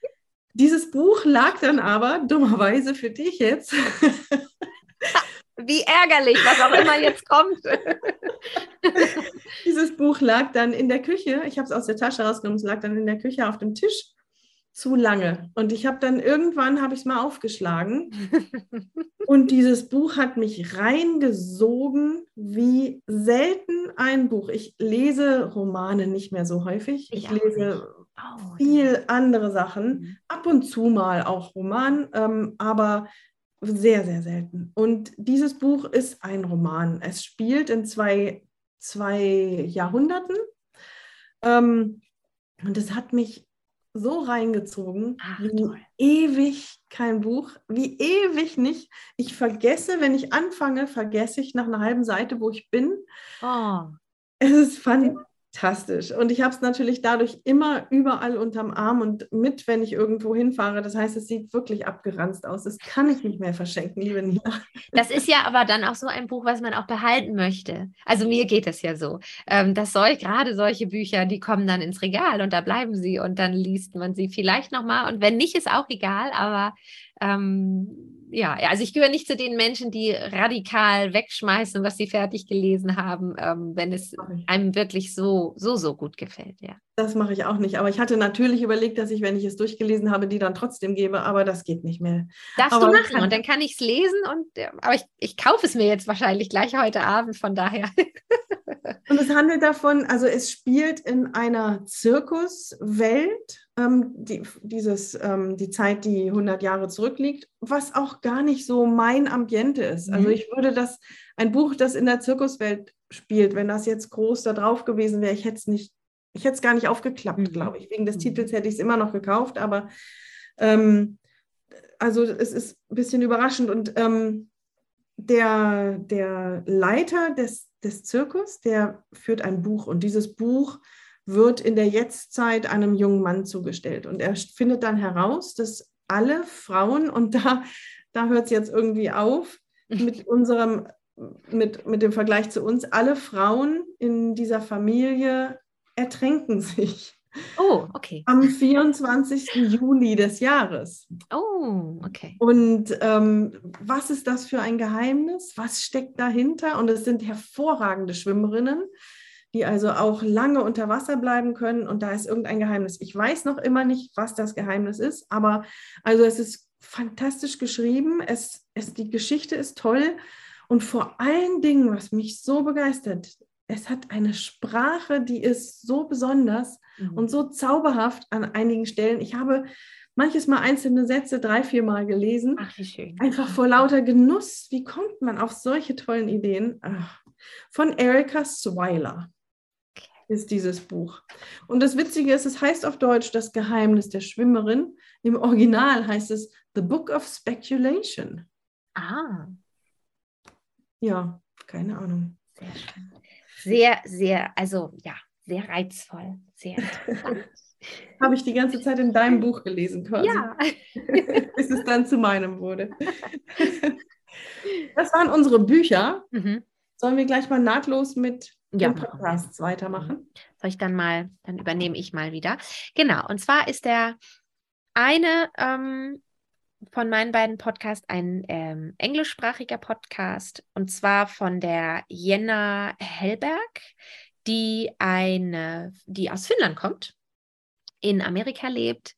Dieses Buch lag dann aber dummerweise für dich jetzt. Wie ärgerlich, was auch immer jetzt kommt. Dieses Buch lag dann in der Küche. Ich habe es aus der Tasche rausgenommen. Es lag dann in der Küche auf dem Tisch zu lange. Und ich habe dann irgendwann habe ich es mal aufgeschlagen. und dieses Buch hat mich reingesogen wie selten ein Buch. Ich lese Romane nicht mehr so häufig. Ich, ich lese oh, viel andere Sachen. Mhm. Ab und zu mal auch Roman, ähm, aber sehr, sehr selten. Und dieses Buch ist ein Roman. Es spielt in zwei, zwei Jahrhunderten. Ähm, und es hat mich so reingezogen, Ach, wie toll. ewig kein Buch, wie ewig nicht. Ich vergesse, wenn ich anfange, vergesse ich nach einer halben Seite, wo ich bin. Oh. Es ist fun fantastisch. Und ich habe es natürlich dadurch immer überall unterm Arm und mit, wenn ich irgendwo hinfahre. Das heißt, es sieht wirklich abgeranzt aus. Das kann ich nicht mehr verschenken, liebe Nina. Das ist ja aber dann auch so ein Buch, was man auch behalten möchte. Also mir geht es ja so. Ähm, dass soll, gerade solche Bücher, die kommen dann ins Regal und da bleiben sie und dann liest man sie vielleicht nochmal. Und wenn nicht, ist auch egal, aber ähm, ja, also ich gehöre nicht zu den Menschen, die radikal wegschmeißen, was sie fertig gelesen haben, ähm, wenn es einem wirklich so, so, so gut gefällt, ja. Das mache ich auch nicht. Aber ich hatte natürlich überlegt, dass ich, wenn ich es durchgelesen habe, die dann trotzdem gebe, aber das geht nicht mehr. Darfst aber du machen und dann kann ich es lesen und aber ich, ich kaufe es mir jetzt wahrscheinlich gleich heute Abend, von daher. und es handelt davon, also es spielt in einer Zirkuswelt ähm, die, dieses, ähm, die Zeit, die 100 Jahre zurückliegt, was auch gar nicht so mein Ambiente ist. Also mhm. Also ich würde das, ein Buch, das in der Zirkuswelt spielt, wenn das jetzt groß da drauf gewesen wäre, ich hätte es nicht, ich hätte es gar nicht aufgeklappt, mhm. glaube ich. Wegen des mhm. Titels hätte ich es immer noch gekauft, aber ähm, also es ist ein bisschen überraschend und ähm, der, der Leiter des, des Zirkus, der führt ein Buch und dieses Buch wird in der Jetztzeit einem jungen Mann zugestellt. Und er findet dann heraus, dass alle Frauen, und da, da hört es jetzt irgendwie auf, mit unserem, mit, mit dem Vergleich zu uns, alle Frauen in dieser Familie ertränken sich. Oh, okay. Am 24. Juli des Jahres. Oh, okay. Und ähm, was ist das für ein Geheimnis? Was steckt dahinter? Und es sind hervorragende Schwimmerinnen die also auch lange unter Wasser bleiben können und da ist irgendein Geheimnis. Ich weiß noch immer nicht, was das Geheimnis ist, aber also es ist fantastisch geschrieben, es, es, die Geschichte ist toll und vor allen Dingen, was mich so begeistert, es hat eine Sprache, die ist so besonders mhm. und so zauberhaft an einigen Stellen. Ich habe manches Mal einzelne Sätze drei, vier Mal gelesen. Ach, wie schön. Einfach vor lauter Genuss. Wie kommt man auf solche tollen Ideen? Ach. Von Erika Swiler ist dieses Buch. Und das Witzige ist, es heißt auf Deutsch Das Geheimnis der Schwimmerin. Im Original heißt es The Book of Speculation. Ah. Ja, keine Ahnung. Sehr schön. Sehr, sehr, also ja, sehr reizvoll. Sehr Habe ich die ganze Zeit in deinem Buch gelesen, quasi. Ja. Bis es dann zu meinem wurde. Das waren unsere Bücher. Mhm. Sollen wir gleich mal nahtlos mit ja, Podcasts weitermachen? Soll ich dann mal, dann übernehme ich mal wieder. Genau, und zwar ist der eine ähm, von meinen beiden Podcasts ein ähm, englischsprachiger Podcast und zwar von der Jenna Hellberg, die eine, die aus Finnland kommt, in Amerika lebt,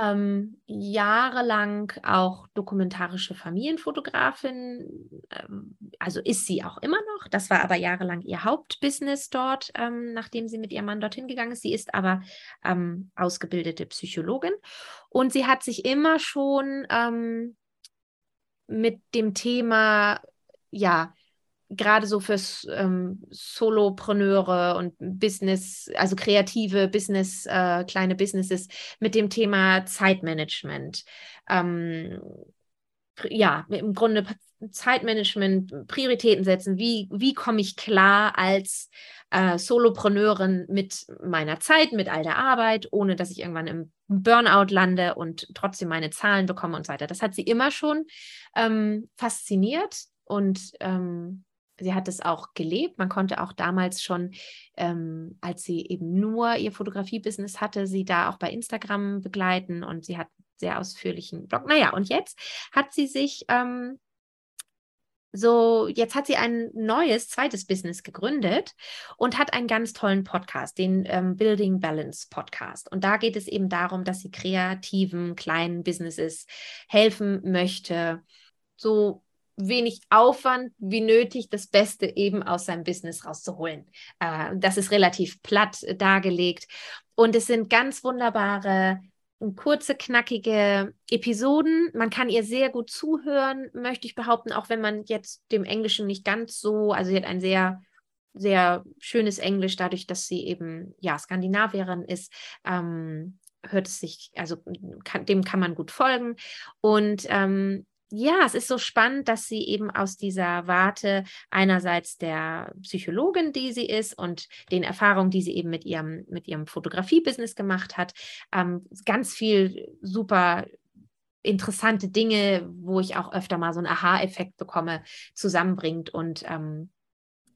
ähm, jahrelang auch dokumentarische Familienfotografin, ähm, also ist sie auch immer noch. Das war aber jahrelang ihr Hauptbusiness dort, ähm, nachdem sie mit ihrem Mann dorthin gegangen ist. Sie ist aber ähm, ausgebildete Psychologin und sie hat sich immer schon ähm, mit dem Thema, ja, gerade so fürs ähm, Solopreneure und Business, also kreative Business, äh, kleine Businesses mit dem Thema Zeitmanagement ähm, ja, im Grunde Zeitmanagement, Prioritäten setzen. Wie, wie komme ich klar als äh, Solopreneurin mit meiner Zeit, mit all der Arbeit, ohne dass ich irgendwann im Burnout lande und trotzdem meine Zahlen bekomme und so weiter. Das hat sie immer schon ähm, fasziniert und ähm, sie hat es auch gelebt. Man konnte auch damals schon, ähm, als sie eben nur ihr Fotografie-Business hatte, sie da auch bei Instagram begleiten und sie hat sehr ausführlichen Blog. Naja, und jetzt hat sie sich ähm, so, jetzt hat sie ein neues, zweites Business gegründet und hat einen ganz tollen Podcast, den ähm, Building Balance Podcast. Und da geht es eben darum, dass sie kreativen, kleinen Businesses helfen möchte, so wenig Aufwand wie nötig das Beste eben aus seinem Business rauszuholen. Äh, das ist relativ platt dargelegt. Und es sind ganz wunderbare kurze, knackige Episoden. Man kann ihr sehr gut zuhören, möchte ich behaupten, auch wenn man jetzt dem Englischen nicht ganz so, also sie hat ein sehr, sehr schönes Englisch, dadurch, dass sie eben, ja, Skandinavierin ist. Ähm, hört es sich, also kann, dem kann man gut folgen. Und ähm, ja, es ist so spannend, dass sie eben aus dieser Warte einerseits der Psychologin, die sie ist und den Erfahrungen, die sie eben mit ihrem, mit ihrem Fotografie-Business gemacht hat, ähm, ganz viel super interessante Dinge, wo ich auch öfter mal so einen Aha-Effekt bekomme, zusammenbringt und ähm,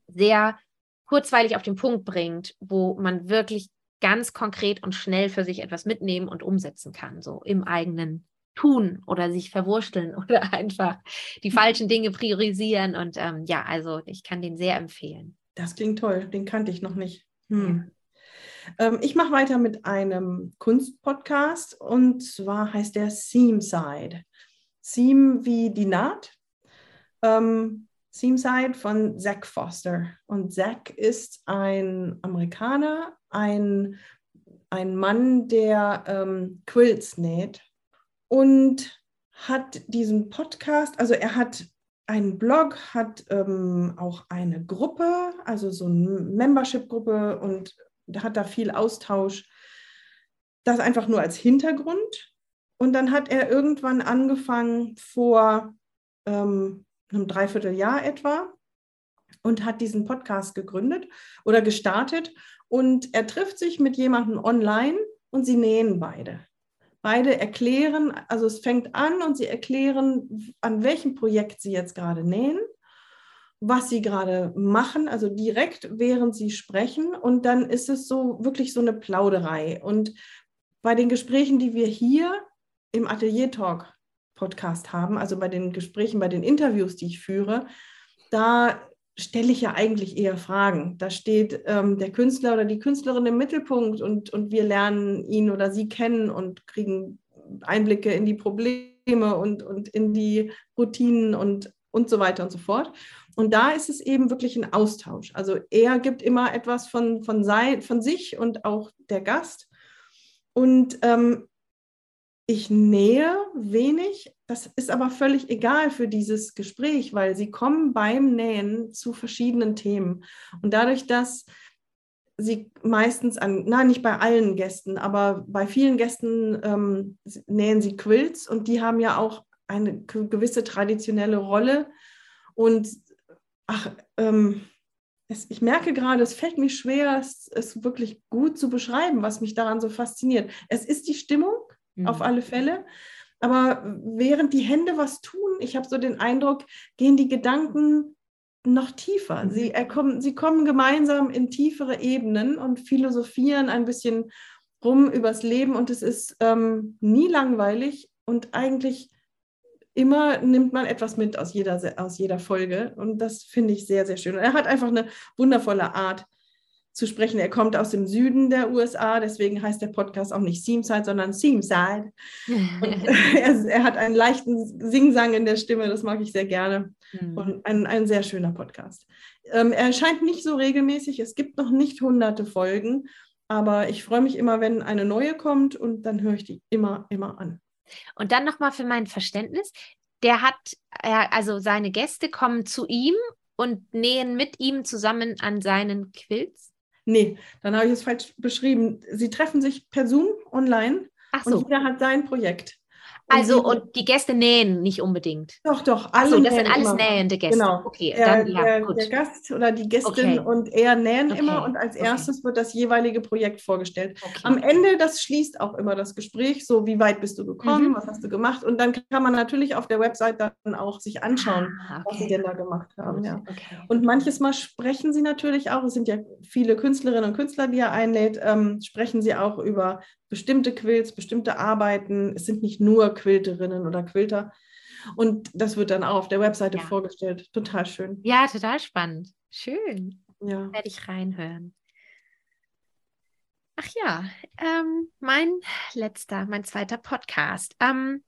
sehr kurzweilig auf den Punkt bringt, wo man wirklich ganz konkret und schnell für sich etwas mitnehmen und umsetzen kann, so im eigenen tun oder sich verwursteln oder einfach die falschen Dinge priorisieren. Und ähm, ja, also ich kann den sehr empfehlen. Das klingt toll, den kannte ich noch nicht. Hm. Ja. Ähm, ich mache weiter mit einem Kunstpodcast und zwar heißt der Seamside. Seam wie die Naht. Ähm, Seamside von Zach Foster. Und Zach ist ein Amerikaner, ein, ein Mann, der ähm, Quilts näht und hat diesen Podcast, also er hat einen Blog, hat ähm, auch eine Gruppe, also so eine Membership-Gruppe und hat da viel Austausch. Das einfach nur als Hintergrund. Und dann hat er irgendwann angefangen vor ähm, einem Dreivierteljahr etwa und hat diesen Podcast gegründet oder gestartet. Und er trifft sich mit jemandem online und sie nähen beide. Beide erklären, also es fängt an und sie erklären, an welchem Projekt sie jetzt gerade nähen, was sie gerade machen, also direkt während sie sprechen. Und dann ist es so wirklich so eine Plauderei. Und bei den Gesprächen, die wir hier im Atelier Talk Podcast haben, also bei den Gesprächen, bei den Interviews, die ich führe, da stelle ich ja eigentlich eher Fragen. Da steht ähm, der Künstler oder die Künstlerin im Mittelpunkt und, und wir lernen ihn oder sie kennen und kriegen Einblicke in die Probleme und, und in die Routinen und, und so weiter und so fort. Und da ist es eben wirklich ein Austausch. Also er gibt immer etwas von, von, sein, von sich und auch der Gast. Und ähm, ich nähe wenig, das ist aber völlig egal für dieses Gespräch, weil sie kommen beim Nähen zu verschiedenen Themen. Und dadurch, dass sie meistens an, nein, nicht bei allen Gästen, aber bei vielen Gästen ähm, nähen sie Quilts und die haben ja auch eine gewisse traditionelle Rolle. Und ach, ähm, es, ich merke gerade, es fällt mir schwer, es, es wirklich gut zu beschreiben, was mich daran so fasziniert. Es ist die Stimmung, mhm. auf alle Fälle. Aber während die Hände was tun, ich habe so den Eindruck, gehen die Gedanken noch tiefer. Mhm. Sie, kommen, sie kommen gemeinsam in tiefere Ebenen und philosophieren ein bisschen rum übers Leben und es ist ähm, nie langweilig und eigentlich immer nimmt man etwas mit aus jeder, aus jeder Folge und das finde ich sehr, sehr schön. Und er hat einfach eine wundervolle Art, zu sprechen. Er kommt aus dem Süden der USA, deswegen heißt der Podcast auch nicht Seamside, sondern Seamside. er, er, hat einen leichten Singsang in der Stimme, das mag ich sehr gerne. Mhm. Und ein, ein sehr schöner Podcast. Ähm, er erscheint nicht so regelmäßig, es gibt noch nicht hunderte Folgen, aber ich freue mich immer, wenn eine neue kommt und dann höre ich die immer, immer an. Und dann nochmal für mein Verständnis, der hat, also seine Gäste kommen zu ihm und nähen mit ihm zusammen an seinen Quilts? Nee, dann habe ich es falsch beschrieben. Sie treffen sich per Zoom online so. und jeder hat sein Projekt. Also und die Gäste nähen nicht unbedingt. Doch, doch, alle. Also das sind alles immer. nähende Gäste. Genau. Okay, der, dann, ja, der, gut. der Gast oder die Gästin okay. und er nähen okay. immer und als erstes okay. wird das jeweilige Projekt vorgestellt. Am Ende, das schließt auch immer das Gespräch, so wie weit bist du gekommen, mhm. was hast du gemacht und dann kann man natürlich auf der Website dann auch sich anschauen, ah, was sie denn da gemacht haben. Ja. Und manches Mal sprechen sie natürlich auch, es sind ja viele Künstlerinnen und Künstler, die er einlädt, ähm, sprechen sie auch über bestimmte Quilts, bestimmte Arbeiten. Es sind nicht nur Quilterinnen oder Quilter. Und das wird dann auch auf der Webseite ja. vorgestellt. Total schön. Ja, total spannend. Schön. Ja. Werde ich reinhören. Ach ja, ähm, mein letzter, mein zweiter Podcast. Ähm,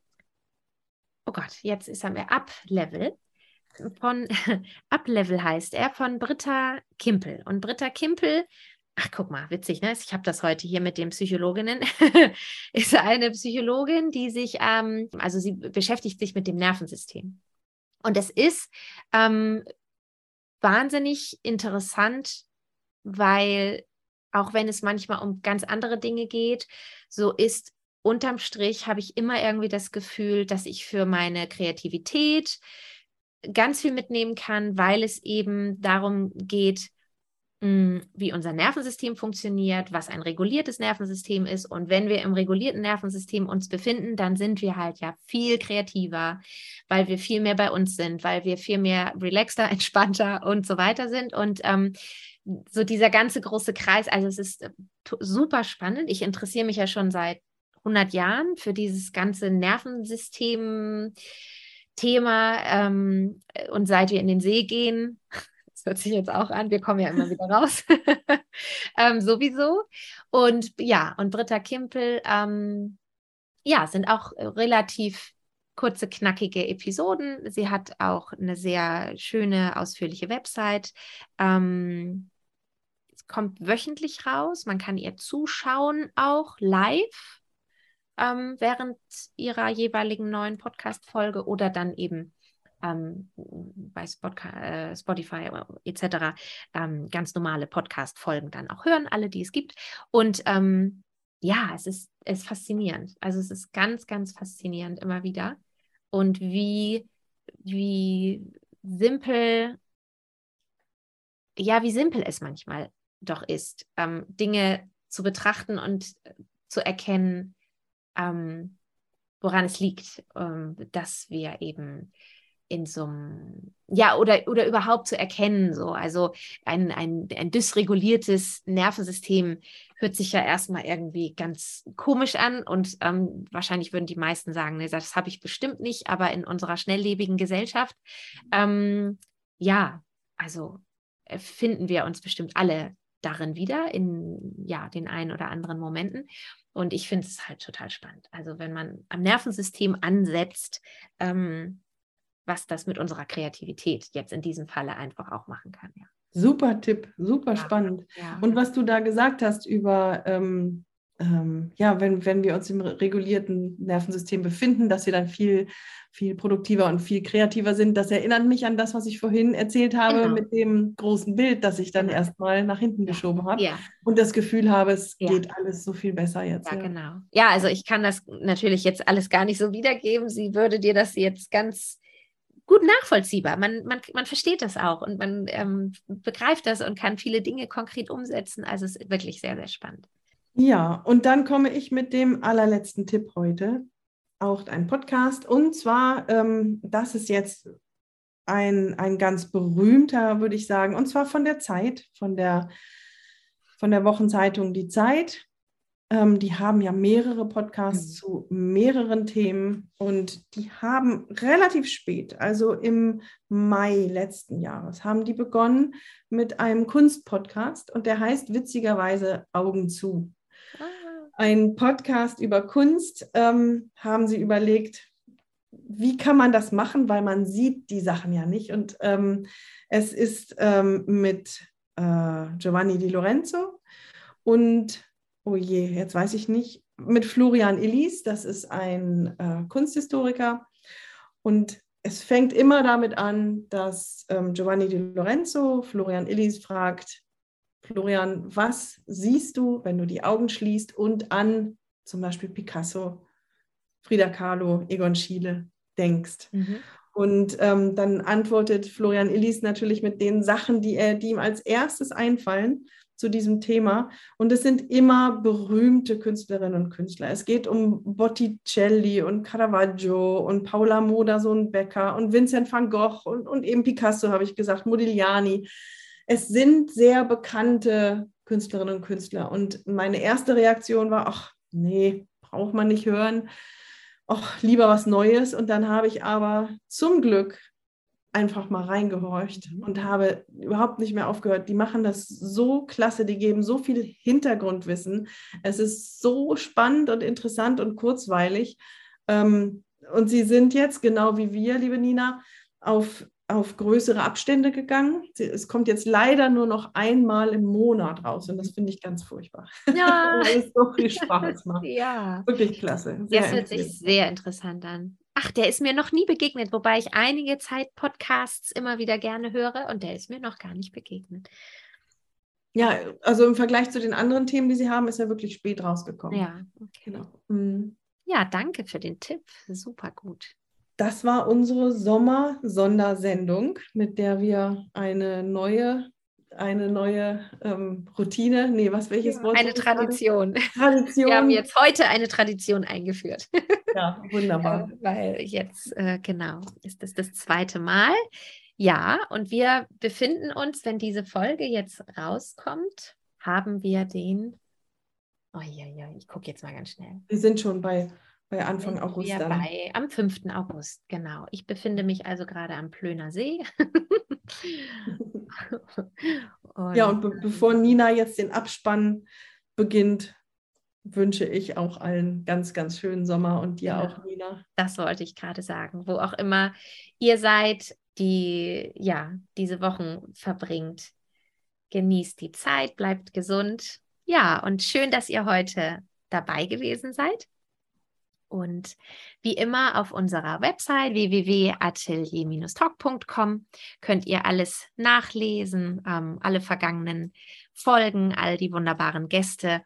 oh Gott, jetzt ist er mir Up-Level. Von Up-Level heißt er, von Britta Kimpel. Und Britta Kimpel Ach, guck mal, witzig, ne? Ich habe das heute hier mit den Psychologinnen. ist eine Psychologin, die sich, ähm, also sie beschäftigt sich mit dem Nervensystem. Und es ist ähm, wahnsinnig interessant, weil auch wenn es manchmal um ganz andere Dinge geht, so ist unterm Strich habe ich immer irgendwie das Gefühl, dass ich für meine Kreativität ganz viel mitnehmen kann, weil es eben darum geht, wie unser Nervensystem funktioniert, was ein reguliertes Nervensystem ist. Und wenn wir im regulierten Nervensystem uns befinden, dann sind wir halt ja viel kreativer, weil wir viel mehr bei uns sind, weil wir viel mehr relaxter, entspannter und so weiter sind. Und ähm, so dieser ganze große Kreis, also es ist äh, super spannend. Ich interessiere mich ja schon seit 100 Jahren für dieses ganze Nervensystem. Thema ähm, und seit wir in den See gehen, hört sich jetzt auch an. Wir kommen ja immer wieder raus. ähm, sowieso. Und ja, und Britta Kimpel, ähm, ja, sind auch relativ kurze, knackige Episoden. Sie hat auch eine sehr schöne, ausführliche Website. Ähm, es kommt wöchentlich raus. Man kann ihr zuschauen, auch live ähm, während ihrer jeweiligen neuen Podcast-Folge oder dann eben ähm, bei äh, Spotify etc. Ähm, ganz normale Podcast-Folgen dann auch hören, alle, die es gibt. Und ähm, ja, es ist, es ist faszinierend. Also es ist ganz, ganz faszinierend immer wieder. Und wie, wie simpel, ja, wie simpel es manchmal doch ist, ähm, Dinge zu betrachten und zu erkennen, ähm, woran es liegt, ähm, dass wir eben in so einem, ja, oder, oder überhaupt zu erkennen, so. Also ein, ein, ein dysreguliertes Nervensystem hört sich ja erstmal irgendwie ganz komisch an und ähm, wahrscheinlich würden die meisten sagen, nee, das habe ich bestimmt nicht, aber in unserer schnelllebigen Gesellschaft, ähm, ja, also äh, finden wir uns bestimmt alle darin wieder, in ja, den einen oder anderen Momenten. Und ich finde es halt total spannend. Also wenn man am Nervensystem ansetzt, ähm, was das mit unserer Kreativität jetzt in diesem Falle einfach auch machen kann. Ja. Super Tipp, super ja, spannend. Ja. Und was du da gesagt hast über, ähm, ähm, ja, wenn, wenn wir uns im regulierten Nervensystem befinden, dass wir dann viel, viel produktiver und viel kreativer sind, das erinnert mich an das, was ich vorhin erzählt habe genau. mit dem großen Bild, das ich dann genau. erstmal nach hinten geschoben habe ja. und das Gefühl habe, es geht alles so viel besser jetzt. Ja, genau. Ja, also ich kann das natürlich jetzt alles gar nicht so wiedergeben. Sie würde dir das jetzt ganz gut nachvollziehbar. Man, man, man versteht das auch und man ähm, begreift das und kann viele Dinge konkret umsetzen. Also es ist wirklich sehr, sehr spannend. Ja, und dann komme ich mit dem allerletzten Tipp heute. Auch ein Podcast. Und zwar, ähm, das ist jetzt ein, ein ganz berühmter, würde ich sagen, und zwar von der Zeit, von der, von der Wochenzeitung Die Zeit. Ähm, die haben ja mehrere Podcasts mhm. zu mehreren Themen und die haben relativ spät, also im Mai letzten Jahres, haben die begonnen mit einem Kunstpodcast und der heißt witzigerweise Augen zu. Ah. Ein Podcast über Kunst ähm, haben sie überlegt, wie kann man das machen, weil man sieht die Sachen ja nicht. Und ähm, es ist ähm, mit äh, Giovanni Di Lorenzo und oh je, jetzt weiß ich nicht, mit Florian Ellis, das ist ein äh, Kunsthistoriker. Und es fängt immer damit an, dass ähm, Giovanni Di Lorenzo Florian Illis fragt, Florian, was siehst du, wenn du die Augen schließt und an zum Beispiel Picasso Frida Kahlo, Egon Schiele denkst. Mhm. Und ähm, dann antwortet Florian Illis natürlich mit den Sachen, die, er, die ihm als erstes einfallen zu diesem Thema. Und es sind immer berühmte Künstlerinnen und Künstler. Es geht um Botticelli und Caravaggio und Paula Modersohn-Becker und Vincent van Gogh und, und eben Picasso, habe ich gesagt, Modigliani. Es sind sehr bekannte Künstlerinnen und Künstler. Und meine erste Reaktion war, ach nee, braucht man nicht hören. Ach, lieber was Neues. Und dann habe ich aber zum Glück einfach mal reingehorcht mhm. und habe überhaupt nicht mehr aufgehört. Die machen das so klasse, die geben so viel Hintergrundwissen. Es ist so spannend und interessant und kurzweilig. Ähm, und sie sind jetzt, genau wie wir, liebe Nina, auf, auf größere Abstände gegangen. Es kommt jetzt leider nur noch einmal im Monat raus und das finde ich ganz furchtbar. Ja. Weil es so viel Spaß macht. Ja. Wirklich klasse. Sehr das hört sich sehr interessant an. Ach, der ist mir noch nie begegnet, wobei ich einige Zeit Podcasts immer wieder gerne höre und der ist mir noch gar nicht begegnet. Ja, also im Vergleich zu den anderen Themen, die Sie haben, ist er wirklich spät rausgekommen. Ja, okay. Genau. Mhm. Ja, danke für den Tipp. Super gut. Das war unsere Sommer-Sondersendung, mit der wir eine neue eine neue ähm, Routine. Nee, was welches Wort? Eine Tradition. Tradition. Wir haben jetzt heute eine Tradition eingeführt. Ja, wunderbar. Weil jetzt, äh, genau, ist das das zweite Mal. Ja, und wir befinden uns, wenn diese Folge jetzt rauskommt, haben wir den. Oh ja, ja, ich gucke jetzt mal ganz schnell. Wir sind schon bei, bei Anfang August. Wir bei, am 5. August, genau. Ich befinde mich also gerade am Plöner See. und, ja, und be bevor Nina jetzt den Abspann beginnt, wünsche ich auch allen ganz, ganz schönen Sommer und dir ja, auch, Nina. Das wollte ich gerade sagen. Wo auch immer ihr seid, die ja diese Wochen verbringt, genießt die Zeit, bleibt gesund. Ja, und schön, dass ihr heute dabei gewesen seid. Und wie immer auf unserer Website www.atelier-talk.com könnt ihr alles nachlesen, ähm, alle vergangenen Folgen, all die wunderbaren Gäste.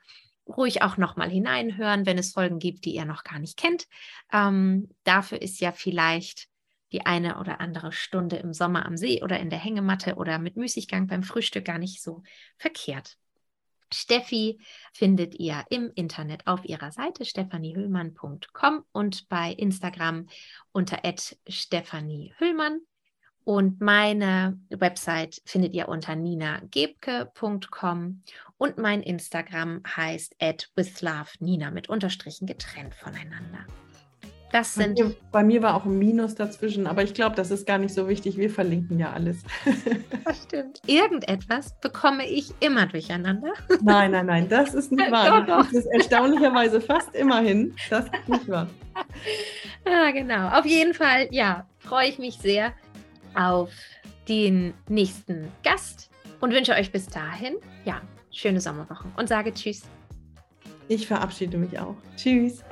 Ruhig auch nochmal hineinhören, wenn es Folgen gibt, die ihr noch gar nicht kennt. Ähm, dafür ist ja vielleicht die eine oder andere Stunde im Sommer am See oder in der Hängematte oder mit Müßiggang beim Frühstück gar nicht so verkehrt. Steffi findet ihr im Internet auf ihrer Seite stephaniehüllmann.com und bei Instagram unter @stephaniehüllmann. Und meine Website findet ihr unter ninagebke.com und mein Instagram heißt at withlovenina mit Unterstrichen getrennt voneinander. Das sind. Bei mir, bei mir, war auch ein Minus dazwischen, aber ich glaube, das ist gar nicht so wichtig. Wir verlinken ja alles. Das stimmt. Irgendetwas bekomme ich immer durcheinander. Nein, nein, nein, das ist nicht wahr. doch, doch. Das ist erstaunlicherweise fast immerhin. Das ist nicht wahr. Ah, genau. Auf jeden Fall, ja, freue ich mich sehr auf den nächsten Gast und wünsche euch bis dahin, ja, schöne Sommerwochen und sage Tschüss. Ich verabschiede mich auch. Tschüss.